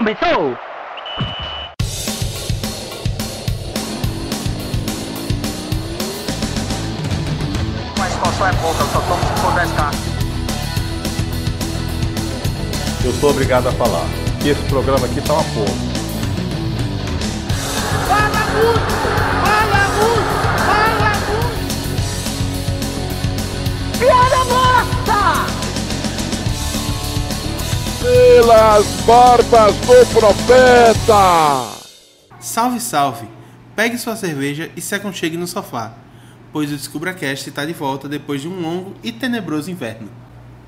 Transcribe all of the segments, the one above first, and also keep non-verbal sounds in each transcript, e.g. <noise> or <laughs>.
Começou! Mas qual só é pouca, eu só tomo se for 10k. Eu sou obrigado a falar que esse programa aqui tá uma porra. Fala muito! Fala muito! Fala muito! Piada morta! Pelas barbas do profeta. Salve, salve! Pegue sua cerveja e se aconchegue no sofá, pois o DescubraCast está de volta depois de um longo e tenebroso inverno.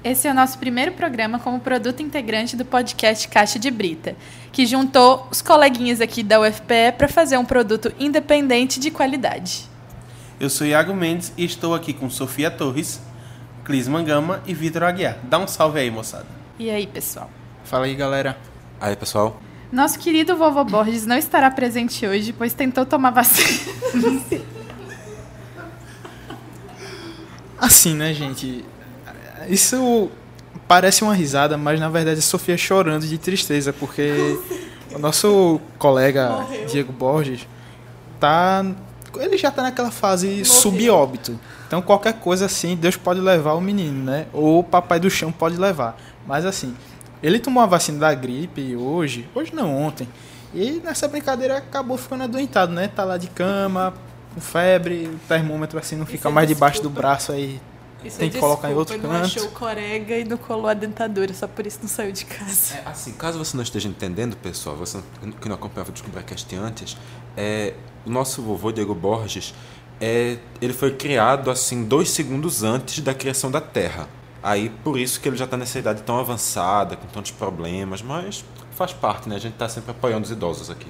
Esse é o nosso primeiro programa como produto integrante do podcast Caixa de Brita, que juntou os coleguinhas aqui da UFPE para fazer um produto independente de qualidade. Eu sou Iago Mendes e estou aqui com Sofia Torres, Clis Mangama e Vitor Aguiar. Dá um salve aí, moçada. E aí, pessoal? Fala aí, galera. Aí, pessoal. Nosso querido vovô Borges não estará presente hoje, pois tentou tomar vacina. <laughs> Assim, né, gente? Isso parece uma risada, mas na verdade é Sofia chorando de tristeza, porque o nosso colega Morreu. Diego Borges tá. Ele já tá naquela fase Morreu. subóbito. Então qualquer coisa assim, Deus pode levar o menino, né? Ou o papai do chão pode levar. Mas assim, ele tomou a vacina da gripe hoje, hoje não, ontem. E nessa brincadeira acabou ficando adoentado, né? Tá lá de cama, com febre, o termômetro assim não fica mais debaixo do braço aí. Isso tem que colocar em outro canto. Não achou o corega e não colou a dentadura, só por isso não saiu de casa. É, assim, caso você não esteja entendendo, pessoal, você que não acompanhava o Descobracast antes, é, o nosso vovô Diego Borges, é, ele foi criado assim dois segundos antes da criação da Terra. Aí por isso que ele já está nessa idade tão avançada, com tantos problemas, mas faz parte, né? A gente está sempre apoiando os idosos aqui.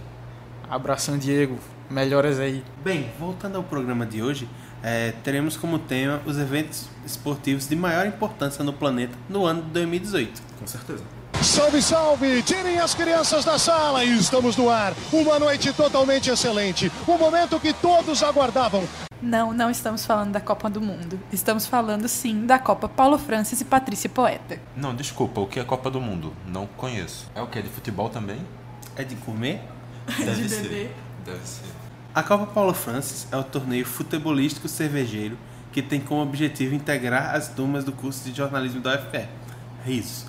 Abração, Diego. Melhoras aí. Bem, voltando ao programa de hoje, é, teremos como tema os eventos esportivos de maior importância no planeta no ano de 2018. Com certeza. Salve, salve! Tirem as crianças da sala e estamos no ar. Uma noite totalmente excelente. Um momento que todos aguardavam. Não, não estamos falando da Copa do Mundo. Estamos falando sim da Copa Paulo Francis e Patrícia Poeta. Não, desculpa, o que é Copa do Mundo? Não conheço. É o que? É de futebol também? É de comer? <laughs> Deve de ser. beber. Deve ser. A Copa Paulo Francis é o torneio futebolístico cervejeiro que tem como objetivo integrar as turmas do curso de jornalismo da UFPE. Risos.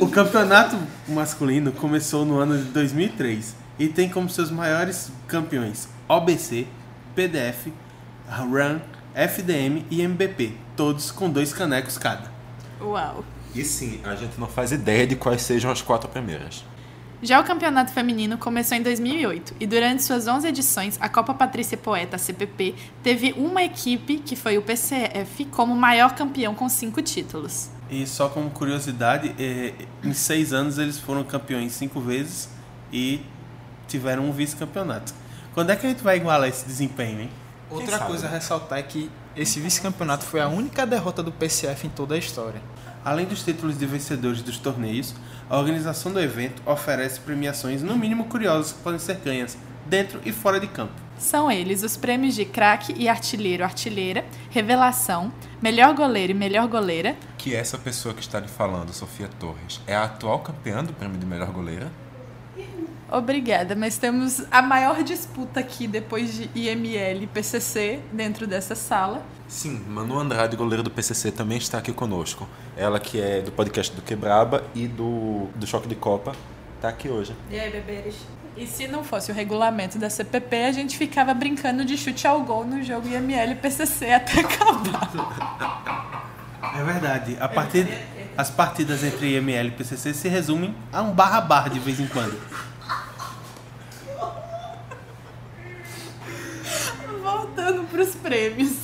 o campeonato masculino começou no ano de 2003 e tem como seus maiores campeões OBC, PDF, RAM, FDM e MBP, todos com dois canecos cada. Uau! E sim, a gente não faz ideia de quais sejam as quatro primeiras. Já o campeonato feminino começou em 2008 e durante suas 11 edições, a Copa Patrícia Poeta CPP teve uma equipe, que foi o PCF, como maior campeão com cinco títulos. E só como curiosidade, eh, em seis anos eles foram campeões cinco vezes e tiveram um vice-campeonato. Quando é que a gente vai igualar esse desempenho, hein? Outra coisa a ressaltar é que esse vice-campeonato foi a única derrota do PCF em toda a história. Além dos títulos de vencedores dos torneios, a organização do evento oferece premiações no mínimo curiosas que podem ser ganhas dentro e fora de campo. São eles os prêmios de craque e artilheiro-artilheira, revelação, melhor goleiro e melhor goleira. Que essa pessoa que está lhe falando, Sofia Torres, é a atual campeã do prêmio de melhor goleira? Obrigada, mas temos a maior disputa aqui depois de IML e PCC dentro dessa sala. Sim, Manu Andrade, goleira do PCC, também está aqui conosco. Ela que é do podcast do Quebraba e do, do Choque de Copa, está aqui hoje. E aí, bebês? E se não fosse o regulamento da CPP, a gente ficava brincando de chute ao gol no jogo IML e PCC <laughs> até acabar. É verdade. A partir, as partidas entre IML e PCC se resumem a um barra-barra de vez em quando. Voltando para os prêmios.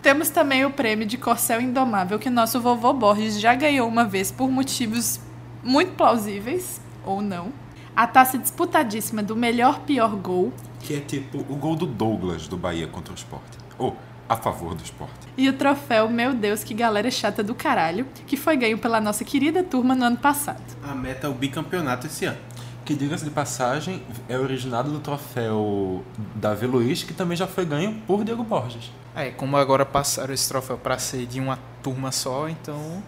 Temos também o prêmio de Corcel Indomável, que nosso vovô Borges já ganhou uma vez por motivos muito plausíveis, ou não. A taça disputadíssima do melhor pior gol. Que é tipo o gol do Douglas do Bahia contra o esporte. Ou a favor do esporte. E o troféu Meu Deus, que galera chata do caralho, que foi ganho pela nossa querida turma no ano passado. A meta é o bicampeonato esse ano. Que, diga-se de passagem, é originado do troféu Davi Luiz, que também já foi ganho por Diego Borges. É, como agora passaram esse troféu para ser de uma turma só, então.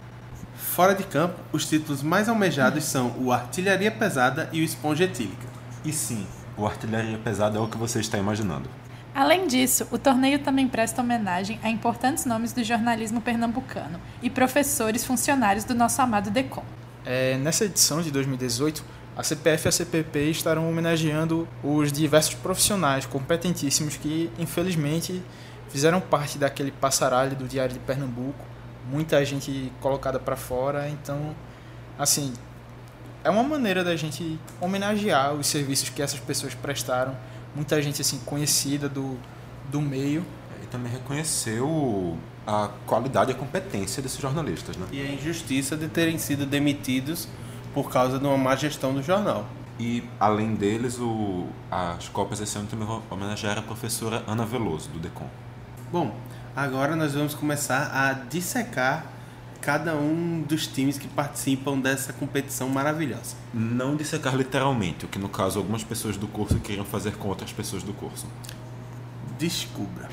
Fora de campo, os títulos mais almejados são o Artilharia Pesada e o Esponja Etílica. E sim, o Artilharia Pesada é o que você está imaginando. Além disso, o torneio também presta homenagem a importantes nomes do jornalismo pernambucano e professores funcionários do nosso amado DECOM. É, nessa edição de 2018, a CPF e a CPP estarão homenageando os diversos profissionais competentíssimos que, infelizmente, fizeram parte daquele passaralho do Diário de Pernambuco. Muita gente colocada para fora, então, assim, é uma maneira da gente homenagear os serviços que essas pessoas prestaram. Muita gente assim conhecida do, do meio. E também reconheceu a qualidade e a competência desses jornalistas, né? E a injustiça de terem sido demitidos por causa de uma má gestão do jornal. E, além deles, o, as Copas esse ano também vão homenagear a professora Ana Veloso, do DECOM. Bom, agora nós vamos começar a dissecar cada um dos times que participam dessa competição maravilhosa. Não dissecar literalmente, o que no caso algumas pessoas do curso queriam fazer com outras pessoas do curso. Descubra.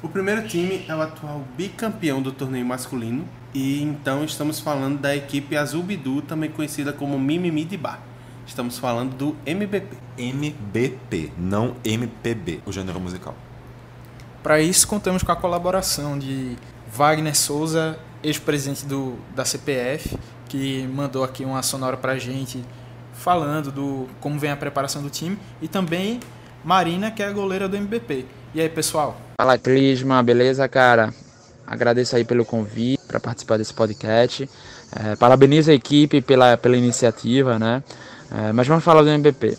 O primeiro time é o atual bicampeão do torneio masculino e então estamos falando da equipe Azul Bidu, também conhecida como Mimimi de Bar. Estamos falando do MBP. MBP, não MPB, o gênero musical. Para isso, contamos com a colaboração de Wagner Souza, ex-presidente do, da CPF, que mandou aqui uma sonora para a gente falando do como vem a preparação do time, e também Marina, que é a goleira do MBP. E aí, pessoal? Fala, Clisma, beleza, cara? Agradeço aí pelo convite para participar desse podcast. É, parabenizo a equipe pela, pela iniciativa, né? É, mas vamos falar do MBP.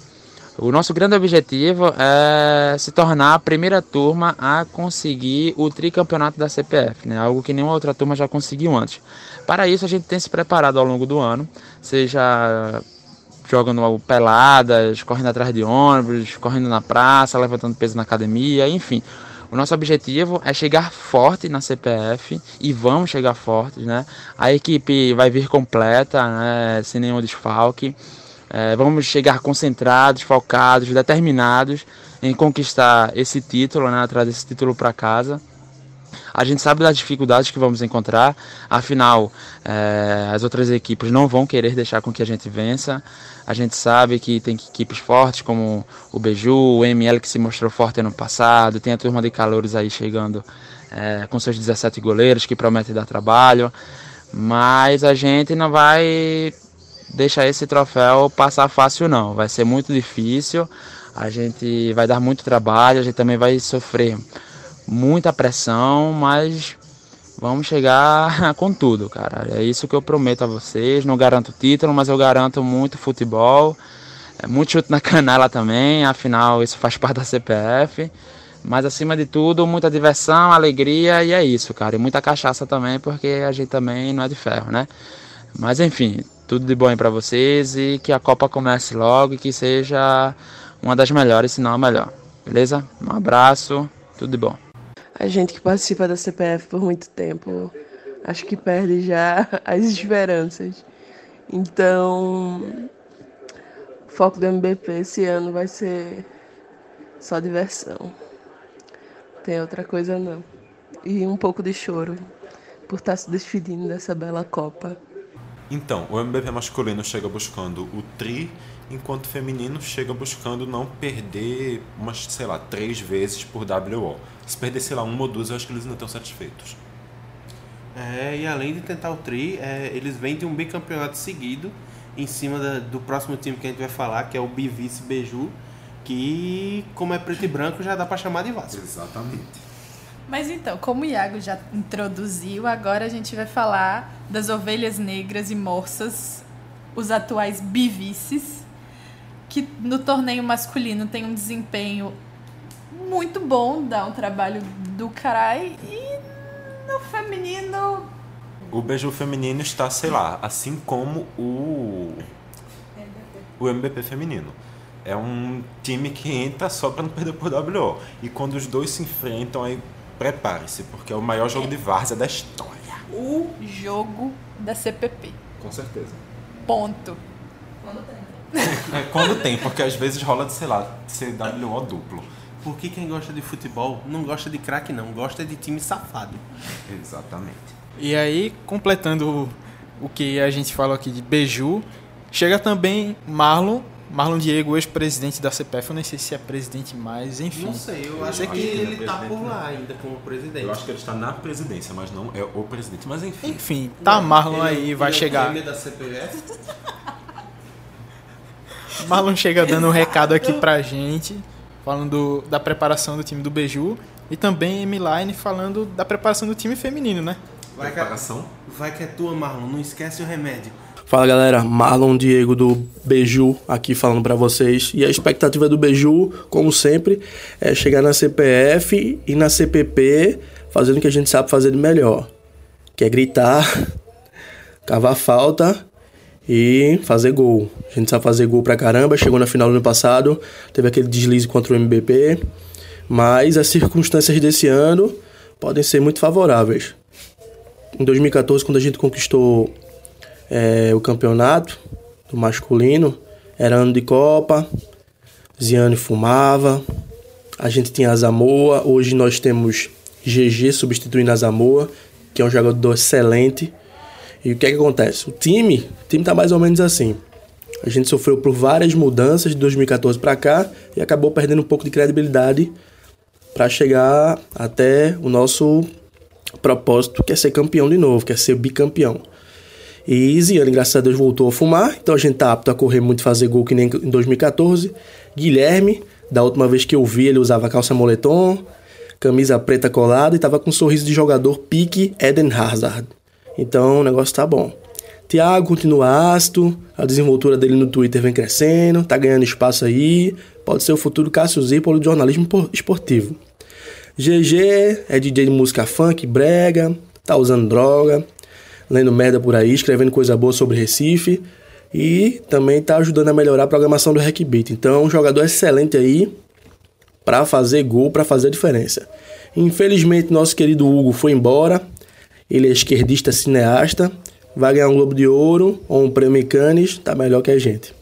O nosso grande objetivo é se tornar a primeira turma a conseguir o tricampeonato da CPF, né? algo que nenhuma outra turma já conseguiu antes. Para isso, a gente tem se preparado ao longo do ano, seja jogando peladas, correndo atrás de ônibus, correndo na praça, levantando peso na academia, enfim. O nosso objetivo é chegar forte na CPF e vamos chegar fortes, né? A equipe vai vir completa, né? sem nenhum desfalque. É, vamos chegar concentrados, focados, determinados em conquistar esse título, né, trazer esse título para casa. A gente sabe das dificuldades que vamos encontrar, afinal, é, as outras equipes não vão querer deixar com que a gente vença. A gente sabe que tem equipes fortes como o Beju, o ML que se mostrou forte ano passado, tem a turma de calouros aí chegando é, com seus 17 goleiros que prometem dar trabalho, mas a gente não vai deixar esse troféu passar fácil não. Vai ser muito difícil. A gente vai dar muito trabalho, a gente também vai sofrer muita pressão, mas vamos chegar <laughs> com tudo, cara. É isso que eu prometo a vocês. Não garanto título, mas eu garanto muito futebol, é muito chute na <laughs> canela também. Afinal, isso faz parte da CPF. Mas acima de tudo, muita diversão, alegria e é isso, cara. E muita cachaça também, porque a gente também não é de ferro, né? Mas enfim, tudo de bom aí para vocês e que a Copa comece logo e que seja uma das melhores, se não a melhor. Beleza? Um abraço, tudo de bom. A gente que participa da CPF por muito tempo, acho que perde já <laughs> as esperanças. Então, o foco do MBP esse ano vai ser só diversão. Tem outra coisa não. E um pouco de choro por estar se despedindo dessa bela Copa. Então, o MBP masculino chega buscando o tri, enquanto o feminino chega buscando não perder umas, sei lá, três vezes por WO. Se perder, sei lá, uma ou duas, eu acho que eles não estão satisfeitos. É, e além de tentar o tri, é, eles vêm de um bicampeonato seguido em cima da, do próximo time que a gente vai falar, que é o Bivice Beju, que, como é preto e branco, já dá para chamar de Vasco. Exatamente. Mas então, como o Iago já introduziu, agora a gente vai falar das ovelhas negras e morsas, os atuais bivices, que no torneio masculino tem um desempenho muito bom, dá um trabalho do caralho, e no feminino. O beijo feminino está, sei lá, assim como o. O MBP feminino. É um time que entra só para não perder por WO. E quando os dois se enfrentam, aí prepare-se, porque é o maior jogo de várzea da história. O jogo da CPP. Com certeza. Ponto. Quando tem. É, quando tem, porque às vezes rola de, sei lá, CWO duplo. Porque quem gosta de futebol não gosta de craque, não, gosta de time safado. Exatamente. E aí, completando o que a gente falou aqui de Beju. Chega também Marlon, Marlon Diego, ex-presidente da CPF, eu nem sei se é presidente mais, enfim. Não sei, eu Mas acho é que, que ele tá presidente, por né? lá ainda como presidente. Eu acho que ele está na presidência, mas não é o presidente. Mas enfim. Enfim, tá Marlon Ele- aí, vai ele é o chegar. prêmio da CPF. <laughs> Marlon chega dando um recado aqui pra gente, falando da preparação do time do Beju. E também Emiline falando da preparação do time feminino, né? Vai que, Preparação. vai que é tua, Marlon. Não esquece o remédio. Fala galera, Marlon Diego do Beju aqui falando pra vocês. E a expectativa do Beju, como sempre, é chegar na CPF e na CPP fazendo o que a gente sabe fazer de melhor, que é gritar, cavar falta e fazer gol. A gente sabe fazer gol pra caramba, chegou na final do ano passado, teve aquele deslize contra o MBP, mas as circunstâncias desse ano podem ser muito favoráveis. Em 2014, quando a gente conquistou é, o campeonato do masculino. Era ano de Copa, Ziane fumava, a gente tinha a Zamoa, hoje nós temos GG substituindo a Zamoa, que é um jogador excelente. E o que é que acontece? O time, o time tá mais ou menos assim. A gente sofreu por várias mudanças de 2014 para cá e acabou perdendo um pouco de credibilidade para chegar até o nosso propósito, que é ser campeão de novo, que é ser bicampeão. E Ziane, graças a Deus, voltou a fumar, então a gente tá apto a correr muito, fazer gol que nem em 2014. Guilherme, da última vez que eu vi, ele usava calça moletom, camisa preta colada e tava com um sorriso de jogador pique Eden Hazard. Então o negócio tá bom. Thiago continua ácido, a desenvoltura dele no Twitter vem crescendo, tá ganhando espaço aí, pode ser o futuro Cássio Zirpolo de jornalismo por- esportivo. GG é DJ de música funk, brega, tá usando droga, lendo merda por aí, escrevendo coisa boa sobre Recife e também tá ajudando a melhorar a programação do Hackbeat. Então, um jogador excelente aí para fazer gol, para fazer a diferença. Infelizmente, nosso querido Hugo foi embora. Ele é esquerdista cineasta, vai ganhar um Globo de Ouro ou um prêmio Cannes, tá melhor que a gente.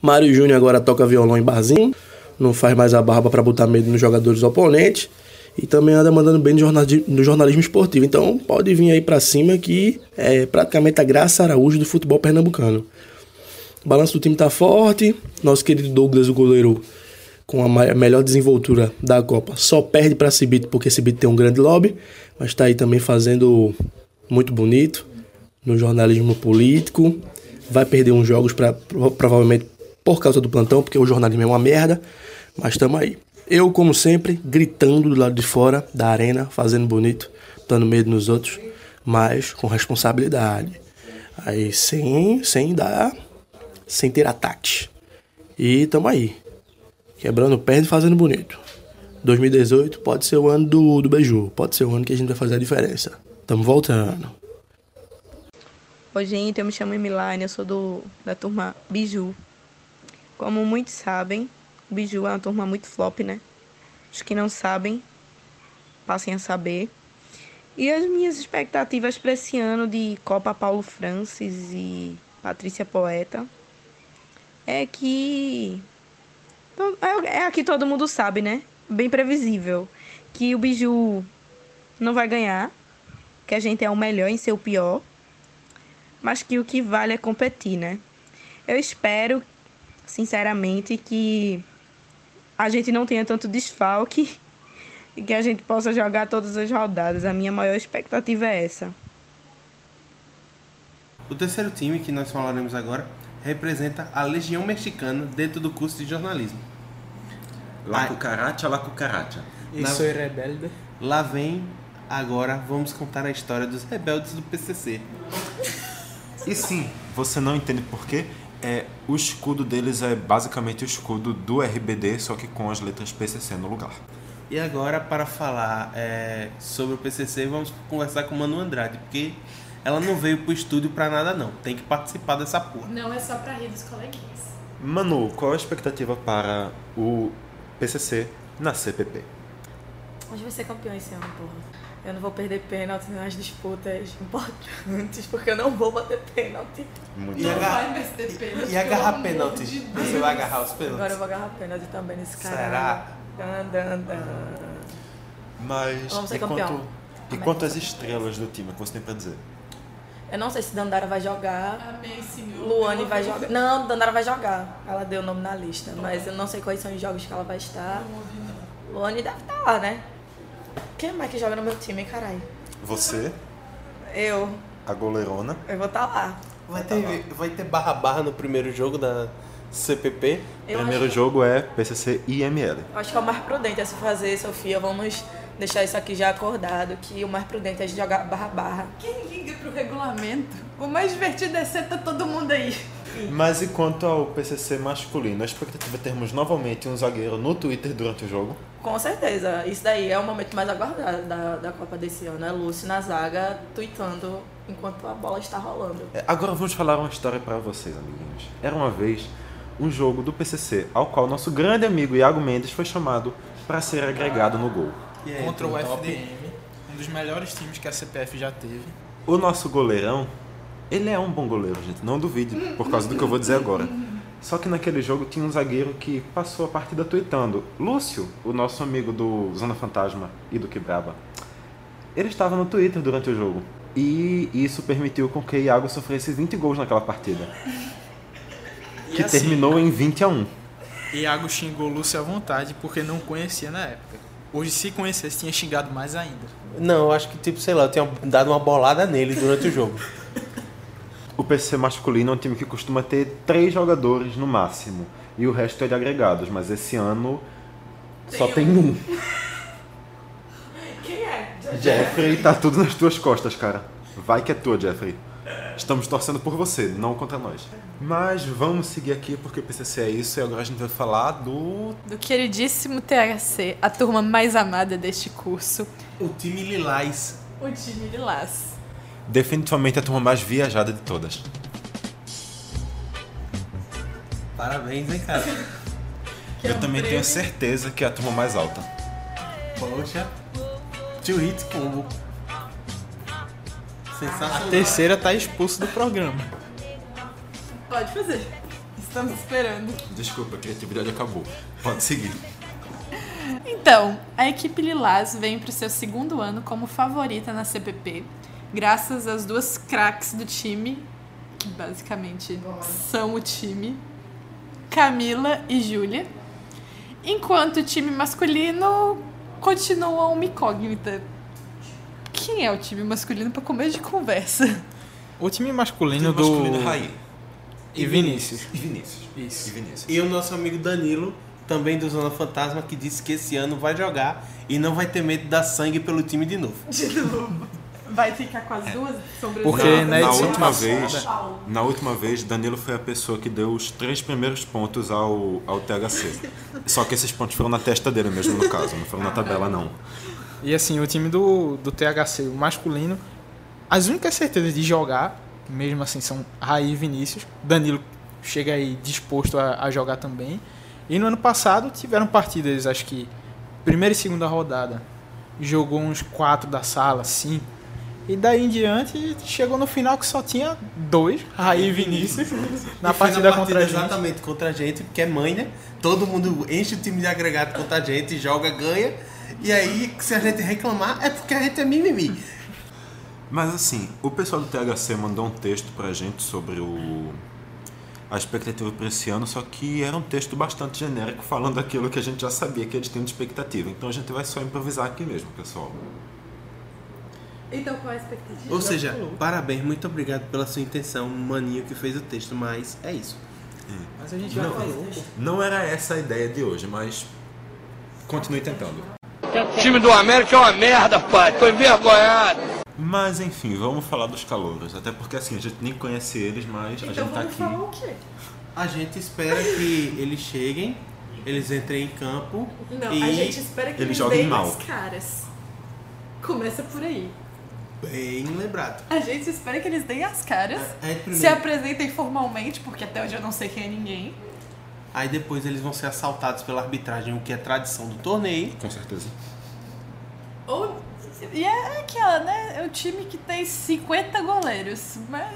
Mário Júnior agora toca violão em barzinho, não faz mais a barba para botar medo nos jogadores oponentes e também anda mandando bem no jornalismo esportivo. Então pode vir aí para cima que é praticamente a Graça Araújo do futebol pernambucano. O balanço do time tá forte, nosso querido Douglas, o goleiro, com a melhor desenvoltura da Copa, só perde para Cibito porque Cibito tem um grande lobby, mas tá aí também fazendo muito bonito no jornalismo político. Vai perder uns jogos pra, pro- provavelmente por causa do plantão, porque o jornalismo é uma merda, mas estamos aí. Eu, como sempre, gritando do lado de fora da arena, fazendo bonito, dando medo nos outros, mas com responsabilidade. Aí sem, sem dar, sem ter ataque. E tamo aí. Quebrando perna e fazendo bonito. 2018 pode ser o ano do, do beiju, pode ser o ano que a gente vai fazer a diferença. Tamo voltando. Oi, gente, eu me chamo Emilane, eu sou do, da turma Biju. Como muitos sabem, o Biju é uma turma muito flop, né? Os que não sabem, passem a saber. E as minhas expectativas para esse ano de Copa Paulo Francis e Patrícia Poeta é que. É é aqui todo mundo sabe, né? Bem previsível. Que o Biju não vai ganhar, que a gente é o melhor em ser o pior mas que o que vale é competir, né? Eu espero, sinceramente, que a gente não tenha tanto desfalque e que a gente possa jogar todas as rodadas. A minha maior expectativa é essa. O terceiro time que nós falaremos agora representa a Legião Mexicana dentro do curso de jornalismo. La cucaracha, la cucaracha. Isso é rebelde. Lá vem, agora vamos contar a história dos rebeldes do PCC. E sim, você não entende por quê? É, o escudo deles é basicamente o escudo do RBD, só que com as letras PCC no lugar. E agora, para falar é, sobre o PCC, vamos conversar com Manu Andrade, porque ela não veio pro estúdio pra nada não, tem que participar dessa porra. Não é só pra rir dos coleguinhas. Manu, qual a expectativa para o PCC na CPP? Gente vai ser campeão esse ano, porra. Eu não vou perder pênalti nas disputas importantes, porque eu não vou bater pênalti. E, agarra- e, e agarrar pênalti? Você vai agarrar os pênaltis? Agora eu vou agarrar pênalti também nesse cara. Será? Dan, dan, dan. Mas Vamos ser e quanto, campeão. e quanto às estrelas do time, o que você tem para dizer? Eu não sei se Dandara vai jogar. Amém, senhor. Luane vai jogar. Não, Dandara vai jogar. Ela deu o nome na lista. Mas eu não sei quais são os jogos que ela vai estar. Luane deve estar lá, né? Quem mais que joga no meu time, caralho? Você, Eu. a goleirona. Eu vou estar lá. Vai ter, vai ter barra barra no primeiro jogo da CPP. Eu Primeiro acho- jogo é PCC IML. Acho que é o mais prudente a se fazer, Sofia. Vamos deixar isso aqui já acordado, que o mais prudente é jogar barra barra. Quem liga pro regulamento? O mais divertido é ser tá todo mundo aí. Mas e quanto ao PCC masculino? A expectativa é termos novamente um zagueiro no Twitter durante o jogo? Com certeza. Isso daí é o momento mais aguardado da, da Copa desse ano. É Lúcio na zaga, tweetando enquanto a bola está rolando. É, Agora vamos falar uma história para vocês, amiguinhos. Era uma vez um jogo do PCC ao qual nosso grande amigo Iago Mendes foi chamado para ser agregado no gol. Contra o FDM, um dos melhores times que a CPF já teve. O nosso goleirão, ele é um bom goleiro, gente, não duvide, por causa do que eu vou dizer agora. Só que naquele jogo tinha um zagueiro que passou a partida tweetando. Lúcio, o nosso amigo do Zona Fantasma e do Quebraba, ele estava no Twitter durante o jogo. E isso permitiu com que Iago sofresse 20 gols naquela partida. E Que assim, terminou em 20 a 1. Iago xingou Lúcio à vontade porque não conhecia na época. Hoje, se conhecesse, tinha xingado mais ainda. Não, eu acho que, tipo, sei lá, eu tinha dado uma bolada nele durante o jogo. O PC masculino é um time que costuma ter três jogadores no máximo. E o resto é de agregados, mas esse ano só tem um. Quem é? Jeffrey, tá tudo nas tuas costas, cara. Vai que é tua, Jeffrey. Estamos torcendo por você, não contra nós. Mas vamos seguir aqui porque o PCC é isso e agora a gente vai falar do. Do queridíssimo THC, a turma mais amada deste curso. O time Lilás. O time Lilás. Definitivamente a turma mais viajada de todas. Parabéns, hein, cara. <laughs> Eu também tenho certeza que é a turma mais alta. Poxa. Tio Hit Combo. A Sensacional. terceira tá expulso do programa. Pode fazer. Estamos esperando. Desculpa, a criatividade acabou. Pode seguir. Então, a equipe Lilás vem para o seu segundo ano como favorita na CPP, graças às duas craques do time, que basicamente são o time, Camila e Júlia, enquanto o time masculino continua uma incógnita. Quem é o time masculino para começo de conversa? O time masculino O time masculino do. é Raí. E Vinícius. E Vinícius. Isso. E Vinícius. E o nosso amigo Danilo, também do Zona Fantasma, que disse que esse ano vai jogar e não vai ter medo de dar sangue pelo time de novo. De novo. Vai ficar com as duas sobre Porque na, na na edição última passada- vez, na última vez, Danilo foi a pessoa que deu os três primeiros pontos ao, ao THC. Só que esses pontos foram na testa dele mesmo, no caso, não foram na tabela, não. E assim, o time do, do THC, o masculino, as únicas certezas de jogar, mesmo assim, são Raí e Vinícius. Danilo chega aí disposto a, a jogar também. E no ano passado tiveram partidas, acho que primeira e segunda rodada. Jogou uns quatro da sala, cinco. E daí em diante chegou no final que só tinha dois, Raí e Vinícius, <laughs> na E foi partida contra a gente. Exatamente, contra a gente, porque é mãe, né? Todo mundo enche o time de agregado contra a gente, joga, ganha. E aí, se a gente reclamar, é porque a gente é mimimi. Mas assim, o pessoal do THC mandou um texto pra gente sobre o a expectativa para esse ano, só que era um texto bastante genérico falando aquilo que a gente já sabia que eles tinham de expectativa. Então a gente vai só improvisar aqui mesmo, pessoal. Então qual é a expectativa? Ou seja, parabéns, muito obrigado pela sua intenção, maninho que fez o texto, mas é isso. Mas a gente já Não, falou. não era essa a ideia de hoje, mas continue tentando. O time do América é uma merda, pai. Tô envergonhado. Mas enfim, vamos falar dos calouros. Até porque assim, a gente nem conhece eles, mas a Então gente tá aqui. falar o quê? A gente espera que eles cheguem, eles entrem em campo Não, e a gente espera que eles eles, joguem mal. as caras. Começa por aí. Bem lembrado. A gente espera que eles deem as caras, Aí primeiro- se apresentem formalmente, porque até hoje eu não sei quem é ninguém. Aí depois eles vão ser assaltados pela arbitragem, o que é tradição do torneio. Com certeza. Ou, e é aquela, né? É o time que tem 50 goleiros. Mas.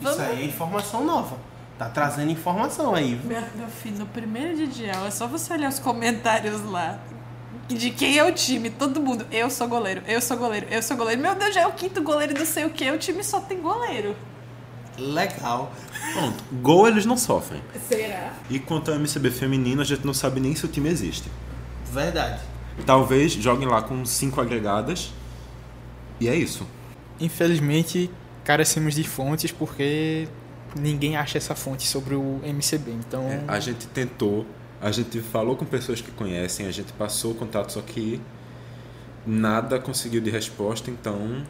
Isso aí é informação nova. Tá trazendo informação aí. Meu, meu filho, no primeiro dia de aula, é só você olhar os comentários lá. De quem é o time. Todo mundo, eu sou goleiro, eu sou goleiro, eu sou goleiro. Meu Deus, já é o quinto goleiro do sei o que, o time só tem goleiro. Legal. Pronto, gol eles não sofrem. Será? E quanto ao MCB feminino, a gente não sabe nem se o time existe. Verdade. Talvez joguem lá com cinco agregadas. E é isso. Infelizmente, carecemos de fontes porque ninguém acha essa fonte sobre o MCB. Então, É, a gente tentou, a gente falou com pessoas que conhecem, a gente passou o contato, só que nada conseguiu de resposta, então.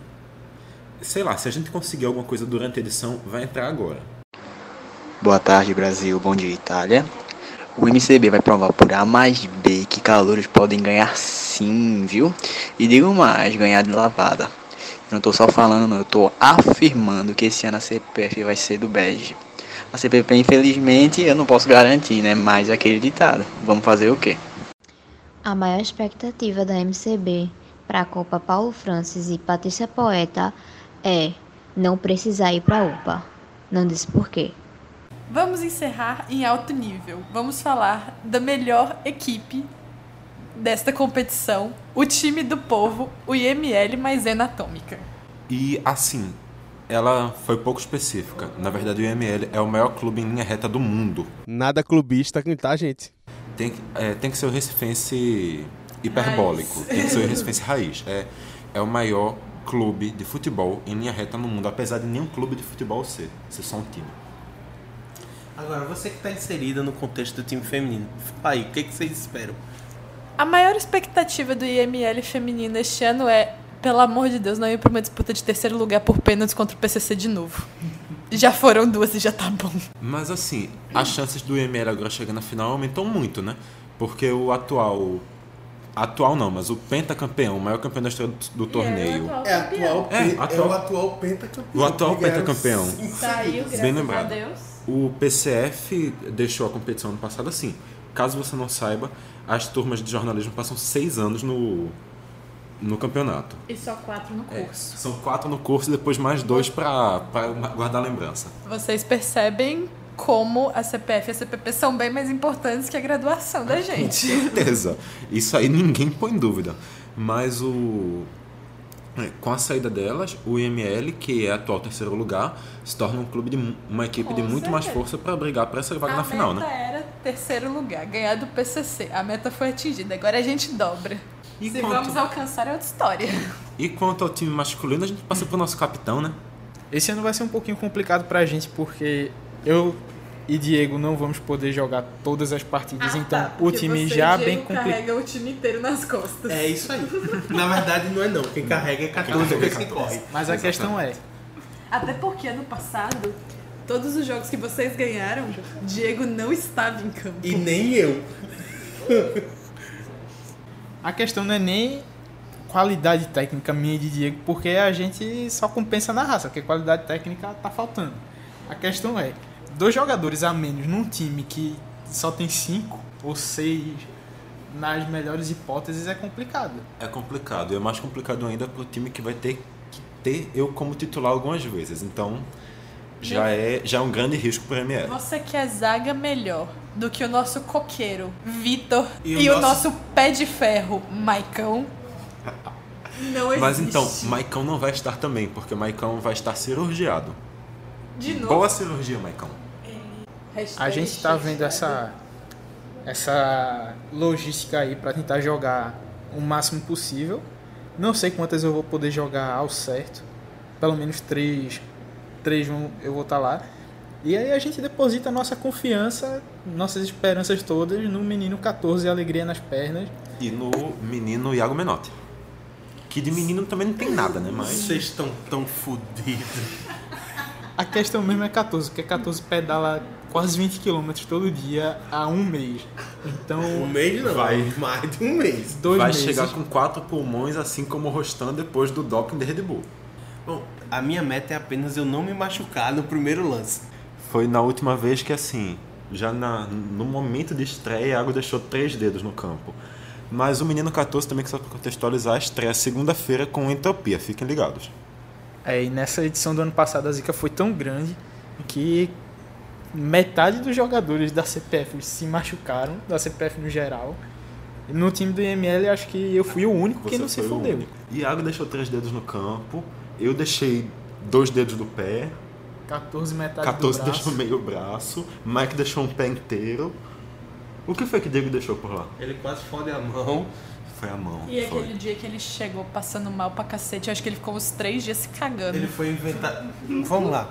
Sei lá, se a gente conseguir alguma coisa durante a edição, vai entrar agora. Boa tarde, Brasil. Bom dia, Itália. O MCB vai provar por A mais B que calouros podem ganhar sim, viu? E digo mais, ganhar de lavada. Eu não tô só falando, eu tô afirmando que esse ano a CPF vai ser do bege. A CPP, infelizmente, eu não posso garantir, né? Mas é aquele ditado. Vamos fazer o quê? A maior expectativa da MCB para a Copa Paulo Francis e Patrícia Poeta é não precisar ir para a UPA. Não disse por quê. Vamos encerrar em alto nível. Vamos falar da melhor equipe desta competição, o time do povo, o IML mais Ena Atômica. E assim, ela foi pouco específica. Na verdade, o IML é o maior clube em linha reta do mundo. Nada clubista, tá, gente? Tem, que- é, tem que ser o Recifense hiperbólico. Raiz. Tem que ser o <laughs> Recifense raiz. É, é o maior clube de futebol em linha reta no mundo, apesar de nenhum clube de futebol ser. Ser só um time. Agora, você que está inserida no contexto do time feminino, fala aí, o que, que vocês esperam? A maior expectativa do IML feminino este ano é, pelo amor de Deus, não ir para uma disputa de terceiro lugar por pênaltis contra o PCC de novo. Já foram duas e já tá bom. Mas assim, as chances do IML agora chegar na final aumentam muito, né? Porque o atual. Atual não, mas o pentacampeão, o maior campeão da história do, do torneio. É atual, É, atual- é o atual pentacampeão. O atual pentacampeão. Saiu, graças Bem a lembrado. Deus. O PCF deixou a competição ano passado assim. Caso você não saiba, as turmas de jornalismo passam seis anos no, no campeonato. E só quatro no É, curso. são quatro no curso e depois mais dois para guardar a lembrança. Vocês percebem como a CPF e a CPP são bem mais importantes que a graduação da gente. <laughs> certeza. Isso aí ninguém põe em dúvida. Mas o. é, Com a saída delas, o IML, que é atual terceiro lugar, se torna um clube de uma equipe de Com muito mais certeza. força para brigar para essa vaga a na final, meta né? era terceiro lugar, ganhar do PCC. A meta foi atingida, agora a gente dobra. E Se quanto- vamos alcançar é outra história. E quanto ao time masculino, a gente passa pro nosso capitão, né? esse ano vai ser um pouquinho complicado pra gente porque eu e Diego não vamos poder jogar todas as partidas, então o time já bem complicado. carrega o time inteiro nas costas. É isso aí. <laughs> Na verdade, não é não. Quem carrega é 14 Quem vezes carrega que é corre. Mas a questão é, Até porque ano passado, todos os jogos que vocês ganharam, Diego não estava em campo. E nem eu. <laughs> a questão não é nem qualidade técnica minha de Diego, porque a gente só compensa na raça, porque qualidade técnica tá faltando. A questão é, dois jogadores a menos num time que só tem cinco ou seis, nas melhores hipóteses, é complicado. É complicado. E é mais complicado ainda pro time que vai ter que ter eu como titular algumas vezes. Então, já é, já é um grande risco pro ML. Você quer zaga melhor do que o nosso coqueiro, Vitor, E e, o o nosso- nosso pé de ferro, Maicão? Não existe. Mas então, Maicão não vai estar também, porque Maicão vai estar cirurgiado. De novo. Boa cirurgia, Maicão. A gente tá vendo essa essa logística aí pra tentar jogar o máximo possível. Não sei quantas eu vou poder jogar ao certo. Pelo menos três, três eu vou estar lá. E aí a gente deposita a nossa confiança, nossas esperanças todas no menino 14 Alegria nas pernas. E no menino Iago Menotti. Que de menino também não tem nada, né? Mas. Vocês estão tão fodidos. A questão mesmo é 14, porque 14 pedala quase 20 km todo dia há um mês. Então. Um mês não, Vai. mais de um mês. Dois vai meses. chegar com quatro pulmões, assim como o Rostan depois do doping de Red Bull. Bom, a minha meta é apenas eu não me machucar no primeiro lance. Foi na última vez que, assim, já na, no momento de estreia, Iago deixou três dedos no campo. Mas o menino 14 também, que só pra contextualizar, estreia segunda-feira com Entropia, fiquem ligados. É, e nessa edição do ano passado a zica foi tão grande que metade dos jogadores da CPF se machucaram, da CPF no geral. No time do IML, acho que eu fui o único que não se fudeu. Iago deixou três dedos no campo. Eu deixei dois dedos do pé. 14 metade 14 do braço. deixou meio braço. Mike deixou um pé inteiro. O que foi que Diego deixou por lá? Ele quase fode a mão. Foi a mão. E foi. aquele dia que ele chegou passando mal pra cacete, eu acho que ele ficou uns três dias se cagando. Ele foi inventar. Vamos lá.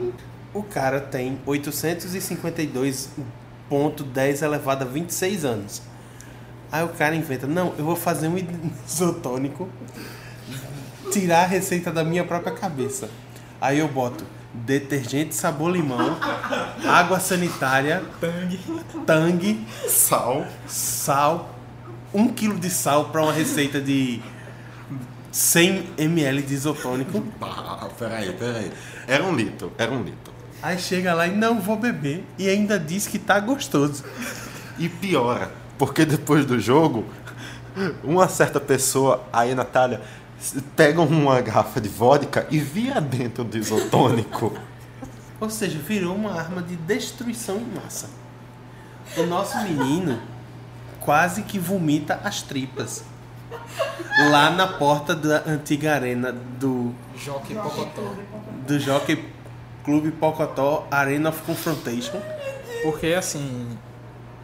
O cara tem 852.10 elevado a 26 anos. Aí o cara inventa, não, eu vou fazer um isotônico, tirar a receita da minha própria cabeça. Aí eu boto detergente sabor limão, água sanitária, tangue, tangue sal, sal, um quilo de sal para uma receita de 100 ml de isotônico. Ah, peraí, peraí. Era um litro, era um litro. Aí chega lá e não vou beber e ainda diz que tá gostoso. E piora, porque depois do jogo, uma certa pessoa, aí Natália, pega uma garrafa de vodka e vira dentro do isotônico. <laughs> Ou seja, virou uma arma de destruição em massa. O nosso menino quase que vomita as tripas. Lá na porta da antiga arena do Jockey Pocotó. do Jockey Clube Pocotó Arena of Confrontation. Porque assim,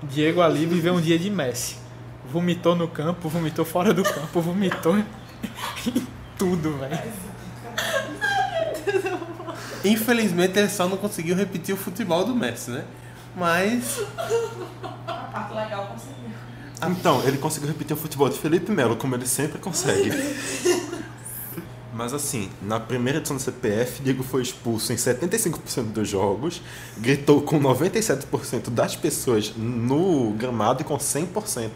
Diego ali viveu um dia de Messi. Vomitou no campo, vomitou fora do campo, vomitou em tudo, velho. Infelizmente ele só não conseguiu repetir o futebol do Messi, né? Mas A parte legal conseguiu. Então, ele conseguiu repetir o futebol de Felipe Melo, como ele sempre consegue. Mas assim, na primeira edição do CPF, Diego foi expulso em 75% dos jogos, gritou com 97% das pessoas no gramado e com 100%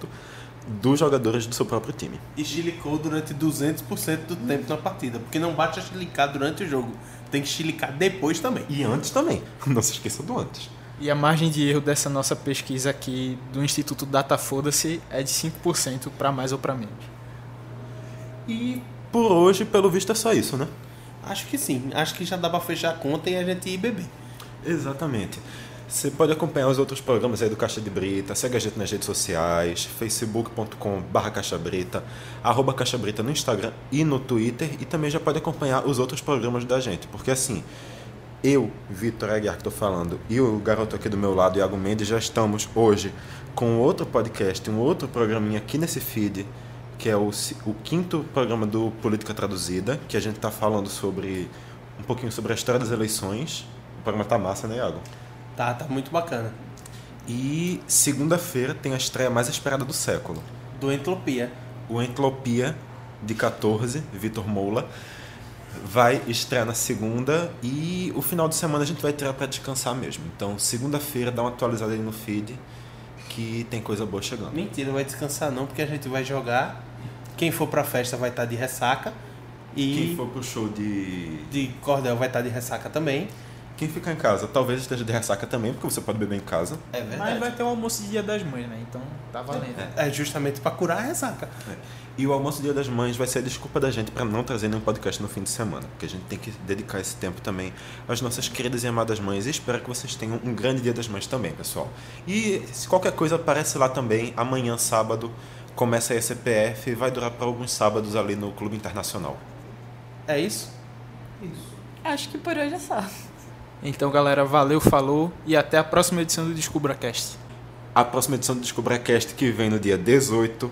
dos jogadores do seu próprio time. e chilicou durante 200% do tempo na partida, porque não basta chilicar durante o jogo, tem que chilicar depois também. E antes também, <laughs> não se esqueça do antes. E a margem de erro dessa nossa pesquisa aqui do Instituto Data Foda-se é de 5% para mais ou para menos. E por hoje, pelo visto, é só isso, né? Acho que sim, acho que já dá pra fechar a conta e a gente ir beber. Exatamente. Você pode acompanhar os outros programas aí do Caixa de Brita, segue a gente nas redes sociais, facebook.com barra Caixa Brita, arroba Caixa Brita no Instagram e no Twitter, e também já pode acompanhar os outros programas da gente, porque assim, eu, Vitor Aguiar, que estou falando, e o garoto aqui do meu lado, Iago Mendes, já estamos hoje com outro podcast, um outro programinha aqui nesse feed, que é o, o quinto programa do Política Traduzida, que a gente está falando sobre um pouquinho sobre a história das eleições. O programa tá massa, né, Iago? Tá, tá muito bacana. E segunda-feira tem a estreia mais esperada do século. Do Entropia. O Entropia, de 14, Vitor Moula, vai estrear na segunda e o final de semana a gente vai tirar para descansar mesmo. Então, segunda-feira, dá uma atualizada aí no feed que tem coisa boa chegando. Mentira, não vai descansar não, porque a gente vai jogar. Quem for pra festa vai estar de ressaca. E Quem for pro show de. de cordel vai estar de ressaca também. Quem ficar em casa talvez esteja de ressaca também, porque você pode beber em casa. É Mas verdade. vai ter um almoço de Dia das Mães, né? Então tá valendo. É justamente pra curar a ressaca. E o almoço Dia das Mães vai ser a desculpa da gente para não trazer nenhum podcast no fim de semana, porque a gente tem que dedicar esse tempo também às nossas queridas e amadas mães. E espero que vocês tenham um grande Dia das Mães também, pessoal. E se qualquer coisa aparece lá também, amanhã, sábado, começa a CPF e vai durar para alguns sábados ali no Clube Internacional. É isso? Acho que por hoje é só. Então, galera, valeu, falou e até a próxima edição do DescubraCast. A próxima edição do DescubraCast que vem no dia 18,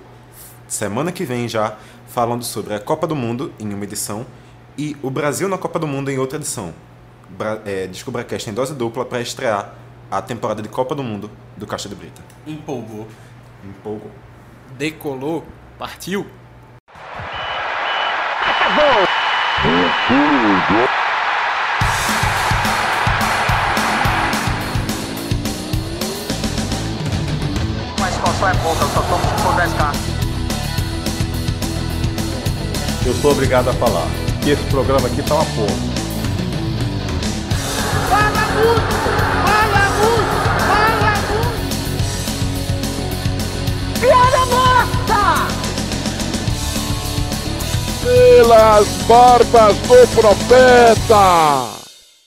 semana que vem já, falando sobre a Copa do Mundo em uma edição e o Brasil na Copa do Mundo em outra edição. Bra é, DescubraCast em dose dupla para estrear a temporada de Copa do Mundo do Caixa de Brita. Empolgou. Empolgou. Decolou, partiu. Mas só é pouca, eu só tomo se for 10k. Eu sou obrigado a falar que esse programa aqui tá uma porra. Fala muito! Fala muito! Fala muito! Piada morta! Pelas barbas do profeta!